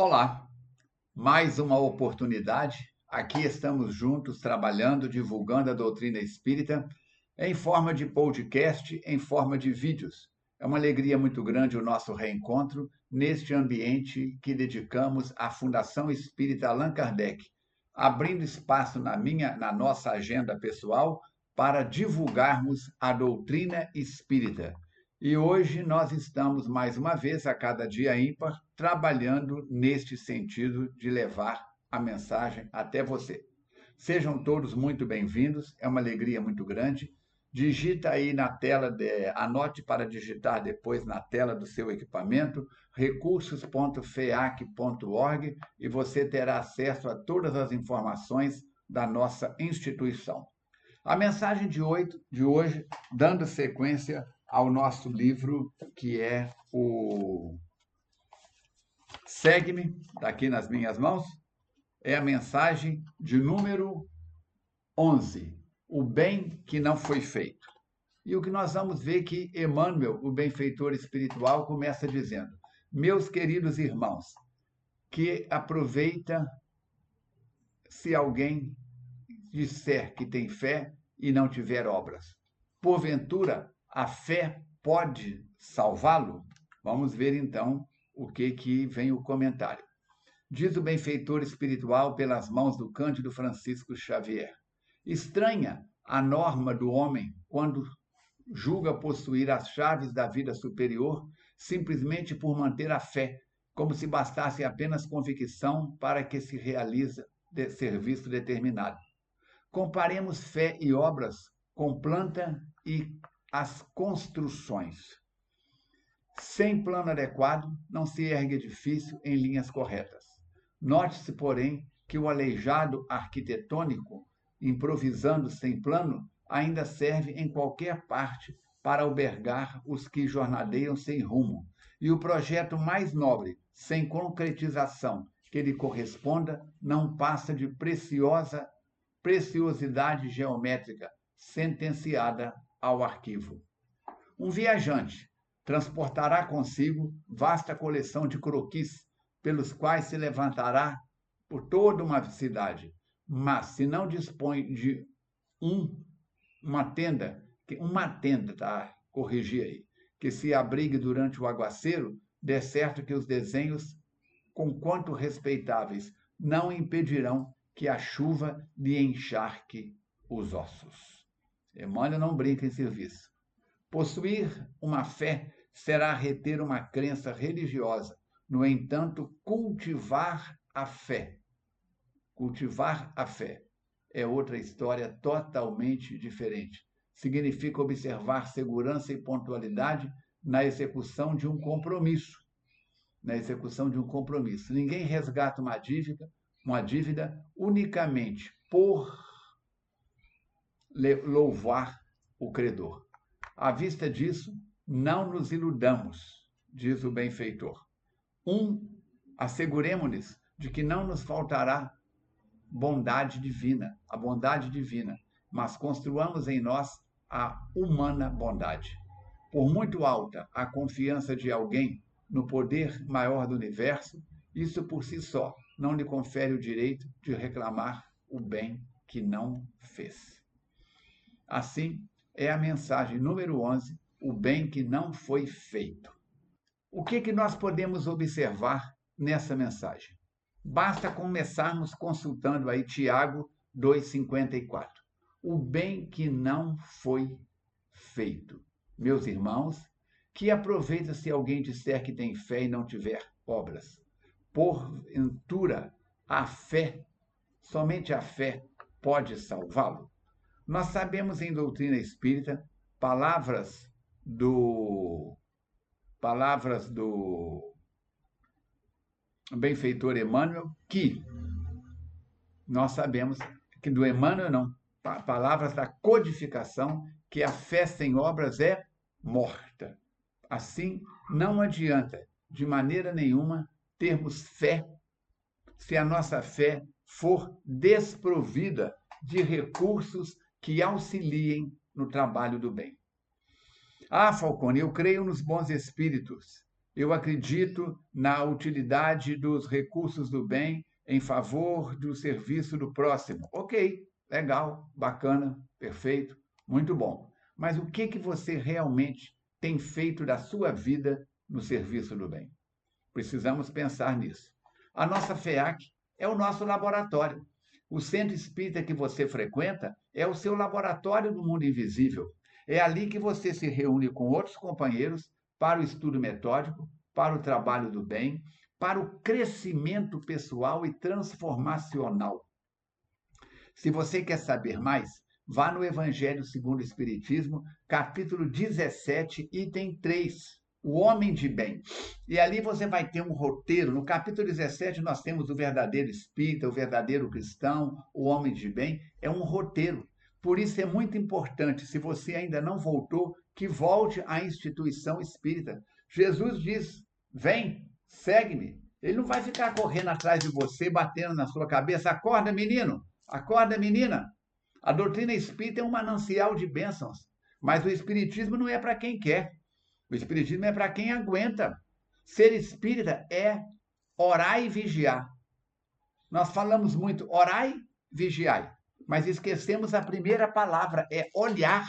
Olá, mais uma oportunidade. Aqui estamos juntos trabalhando, divulgando a doutrina espírita em forma de podcast, em forma de vídeos. É uma alegria muito grande o nosso reencontro neste ambiente que dedicamos à Fundação Espírita Allan Kardec, abrindo espaço na minha, na nossa agenda pessoal para divulgarmos a doutrina espírita e hoje nós estamos, mais uma vez, a cada dia ímpar, trabalhando neste sentido de levar a mensagem até você. Sejam todos muito bem-vindos, é uma alegria muito grande. Digita aí na tela, de, anote para digitar depois na tela do seu equipamento, recursos.feac.org e você terá acesso a todas as informações da nossa instituição. A mensagem de hoje, de hoje dando sequência ao nosso livro, que é o Segue-me, está aqui nas minhas mãos, é a mensagem de número 11, o bem que não foi feito. E o que nós vamos ver que Emmanuel, o benfeitor espiritual, começa dizendo: Meus queridos irmãos, que aproveita se alguém disser que tem fé e não tiver obras. Porventura, a fé pode salvá-lo? Vamos ver então o que que vem o comentário. Diz o benfeitor espiritual pelas mãos do Cândido Francisco Xavier. Estranha a norma do homem quando julga possuir as chaves da vida superior simplesmente por manter a fé, como se bastasse apenas convicção para que se realize de serviço determinado. Comparemos fé e obras com planta e as construções. Sem plano adequado, não se ergue edifício em linhas corretas. Note-se, porém, que o aleijado arquitetônico, improvisando sem plano, ainda serve em qualquer parte para albergar os que jornadeiam sem rumo. E o projeto mais nobre, sem concretização que lhe corresponda, não passa de preciosa preciosidade geométrica sentenciada ao arquivo. Um viajante transportará consigo vasta coleção de croquis pelos quais se levantará por toda uma cidade, mas se não dispõe de um uma tenda, uma tenda, tá? Corrigir aí, que se abrigue durante o aguaceiro, de certo que os desenhos, com quanto respeitáveis, não impedirão que a chuva lhe encharque os ossos. Emmanuel não brinca em serviço. Possuir uma fé será reter uma crença religiosa. No entanto, cultivar a fé, cultivar a fé é outra história totalmente diferente. Significa observar segurança e pontualidade na execução de um compromisso. Na execução de um compromisso. Ninguém resgata uma dívida, uma dívida unicamente por louvar o credor. À vista disso, não nos iludamos, diz o benfeitor. Um, asseguremos-nos de que não nos faltará bondade divina, a bondade divina, mas construamos em nós a humana bondade. Por muito alta a confiança de alguém no poder maior do universo, isso por si só não lhe confere o direito de reclamar o bem que não fez. Assim, é a mensagem número 11, o bem que não foi feito. O que, que nós podemos observar nessa mensagem? Basta começarmos consultando aí Tiago 2,54. O bem que não foi feito. Meus irmãos, que aproveita se alguém disser que tem fé e não tiver obras. Porventura, a fé, somente a fé, pode salvá-lo? Nós sabemos em doutrina espírita palavras do palavras do benfeitor Emmanuel que nós sabemos que do Emmanuel não, palavras da codificação que a fé sem obras é morta. Assim, não adianta de maneira nenhuma termos fé se a nossa fé for desprovida de recursos que auxiliem no trabalho do bem. Ah, Falcone, eu creio nos bons espíritos. Eu acredito na utilidade dos recursos do bem em favor do serviço do próximo. Ok, legal, bacana, perfeito, muito bom. Mas o que, que você realmente tem feito da sua vida no serviço do bem? Precisamos pensar nisso. A nossa FEAC é o nosso laboratório. O centro espírita que você frequenta é o seu laboratório do mundo invisível. É ali que você se reúne com outros companheiros para o estudo metódico, para o trabalho do bem, para o crescimento pessoal e transformacional. Se você quer saber mais, vá no Evangelho segundo o Espiritismo, capítulo 17, item 3, o homem de bem. E ali você vai ter um roteiro. No capítulo 17, nós temos o verdadeiro espírita, o verdadeiro cristão, o homem de bem. É um roteiro. Por isso é muito importante, se você ainda não voltou, que volte à instituição espírita. Jesus diz: vem, segue-me. Ele não vai ficar correndo atrás de você, batendo na sua cabeça. Acorda, menino! Acorda, menina! A doutrina espírita é um manancial de bênçãos, mas o espiritismo não é para quem quer. O espiritismo é para quem aguenta. Ser espírita é orar e vigiar. Nós falamos muito orai, vigiai, mas esquecemos a primeira palavra, é olhar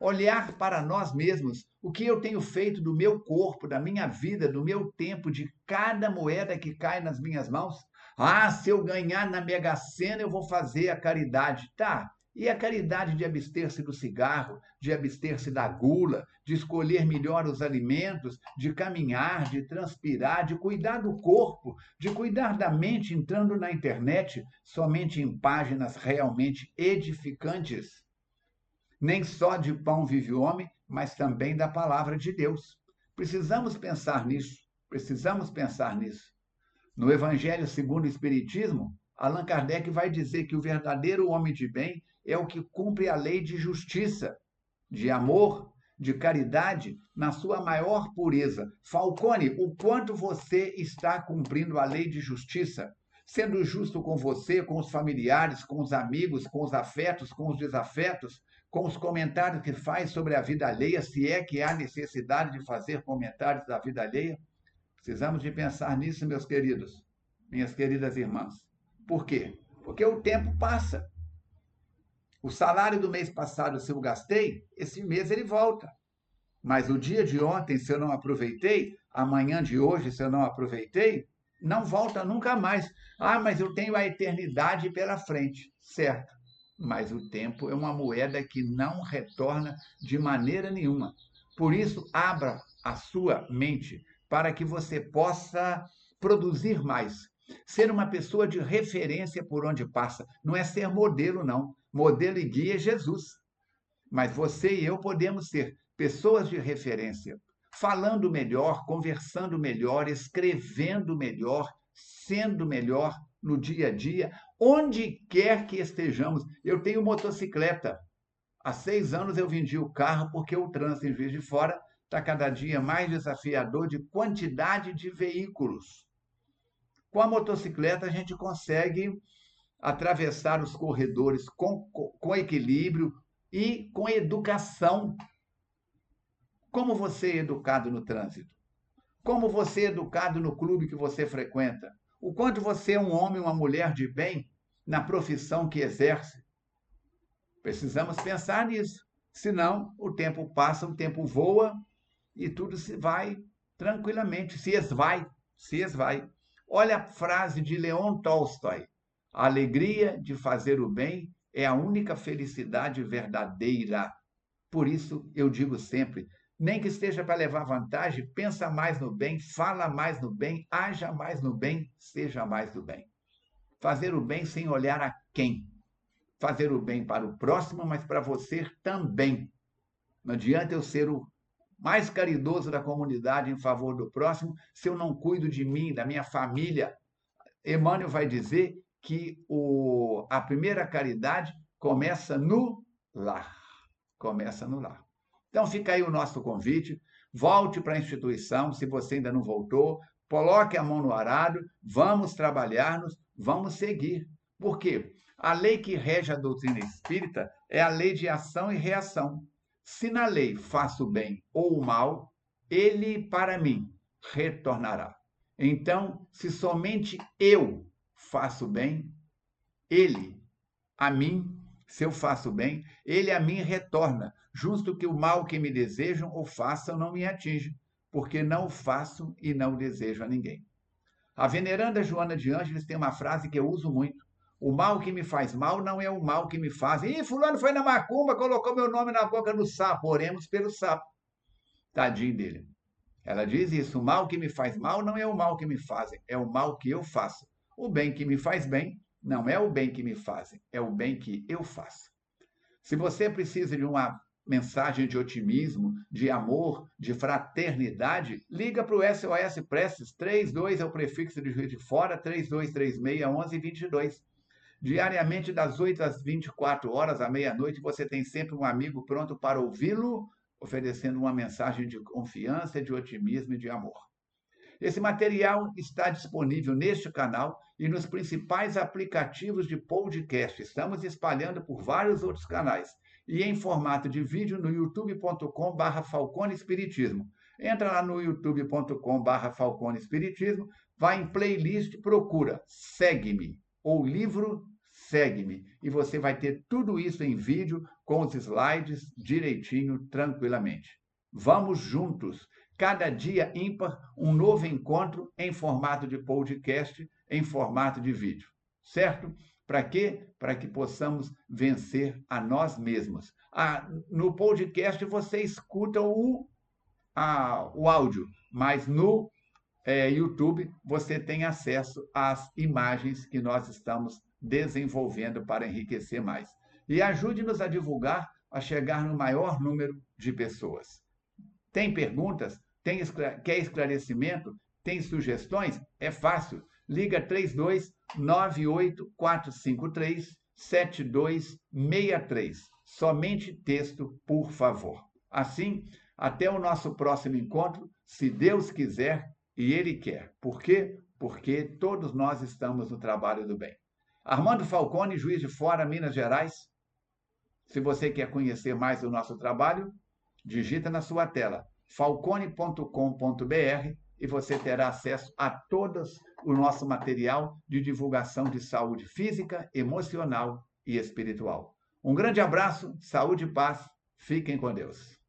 olhar para nós mesmos, o que eu tenho feito do meu corpo, da minha vida, do meu tempo, de cada moeda que cai nas minhas mãos. Ah, se eu ganhar na Mega Sena, eu vou fazer a caridade. Tá. E a caridade de abster-se do cigarro, de abster-se da gula, de escolher melhor os alimentos, de caminhar, de transpirar, de cuidar do corpo, de cuidar da mente entrando na internet somente em páginas realmente edificantes. Nem só de pão vive o homem, mas também da palavra de Deus. Precisamos pensar nisso. Precisamos pensar nisso. No Evangelho segundo o Espiritismo, Allan Kardec vai dizer que o verdadeiro homem de bem é o que cumpre a lei de justiça, de amor, de caridade na sua maior pureza. Falcone, o quanto você está cumprindo a lei de justiça? Sendo justo com você, com os familiares, com os amigos, com os afetos, com os desafetos, com os comentários que faz sobre a vida alheia, se é que há necessidade de fazer comentários da vida alheia. Precisamos de pensar nisso, meus queridos, minhas queridas irmãs. Por quê? Porque o tempo passa. O salário do mês passado, se eu gastei, esse mês ele volta. Mas o dia de ontem, se eu não aproveitei, amanhã de hoje, se eu não aproveitei, não volta nunca mais. Ah, mas eu tenho a eternidade pela frente. Certo mas o tempo é uma moeda que não retorna de maneira nenhuma. Por isso, abra a sua mente para que você possa produzir mais. Ser uma pessoa de referência por onde passa. Não é ser modelo, não. Modelo e guia é Jesus. Mas você e eu podemos ser pessoas de referência, falando melhor, conversando melhor, escrevendo melhor, sendo melhor no dia a dia, onde quer que estejamos. Eu tenho motocicleta. Há seis anos eu vendi o carro porque o trânsito em Juiz de Fora está cada dia mais desafiador de quantidade de veículos. Com a motocicleta a gente consegue atravessar os corredores com, com, com equilíbrio e com educação. Como você é educado no trânsito? Como você é educado no clube que você frequenta? O quanto você é um homem, uma mulher de bem na profissão que exerce. Precisamos pensar nisso. Senão, o tempo passa, o tempo voa e tudo se vai tranquilamente, se esvai, se esvai. Olha a frase de Leon Tolstói: A alegria de fazer o bem é a única felicidade verdadeira. Por isso eu digo sempre: nem que esteja para levar vantagem, pensa mais no bem, fala mais no bem, haja mais no bem, seja mais do bem. Fazer o bem sem olhar a quem. Fazer o bem para o próximo, mas para você também. Não adianta eu ser o mais caridoso da comunidade em favor do próximo se eu não cuido de mim, da minha família. Emmanuel vai dizer que o, a primeira caridade começa no lar. Começa no lar. Então fica aí o nosso convite. Volte para a instituição, se você ainda não voltou, coloque a mão no arado, vamos trabalhar-nos, vamos seguir. Por quê? A lei que rege a doutrina espírita é a lei de ação e reação. Se na lei faço bem ou mal, ele para mim retornará. Então, se somente eu faço bem, ele a mim, se eu faço bem, ele a mim retorna, justo que o mal que me desejam ou façam não me atinja, porque não o faço e não desejo a ninguém. A veneranda Joana de Ângeles tem uma frase que eu uso muito. O mal que me faz mal não é o mal que me fazem. Ih, fulano foi na macumba, colocou meu nome na boca do sapo. Oremos pelo sapo. Tadinho dele. Ela diz isso: o mal que me faz mal não é o mal que me fazem, é o mal que eu faço. O bem que me faz bem não é o bem que me fazem, é o bem que eu faço. Se você precisa de uma mensagem de otimismo, de amor, de fraternidade, liga para o SOS Preces 32 é o prefixo de Juiz de Fora, 3236 1122. Diariamente, das 8 às 24 horas, à meia-noite, você tem sempre um amigo pronto para ouvi-lo oferecendo uma mensagem de confiança, de otimismo e de amor. Esse material está disponível neste canal e nos principais aplicativos de podcast. Estamos espalhando por vários outros canais e em formato de vídeo no youtube.com/barra Falcone Espiritismo. Entra lá no youtube.com/barra Falcone Espiritismo, vai em playlist, procura Segue-me ou livro segue-me e você vai ter tudo isso em vídeo com os slides direitinho, tranquilamente. Vamos juntos. Cada dia ímpar, um novo encontro em formato de podcast, em formato de vídeo. Certo? Para quê? Para que possamos vencer a nós mesmos. Ah, no podcast você escuta o, a, o áudio, mas no é, YouTube você tem acesso às imagens que nós estamos desenvolvendo para enriquecer mais. E ajude-nos a divulgar, a chegar no maior número de pessoas. Tem perguntas? Tem, quer esclarecimento? Tem sugestões? É fácil. Liga 32 98453 7263. Somente texto, por favor. Assim, até o nosso próximo encontro, se Deus quiser e Ele quer. Por quê? Porque todos nós estamos no trabalho do bem. Armando Falcone, juiz de fora, Minas Gerais. Se você quer conhecer mais do nosso trabalho, digita na sua tela falcone.com.br e você terá acesso a todo o nosso material de divulgação de saúde física, emocional e espiritual. Um grande abraço, saúde e paz. Fiquem com Deus.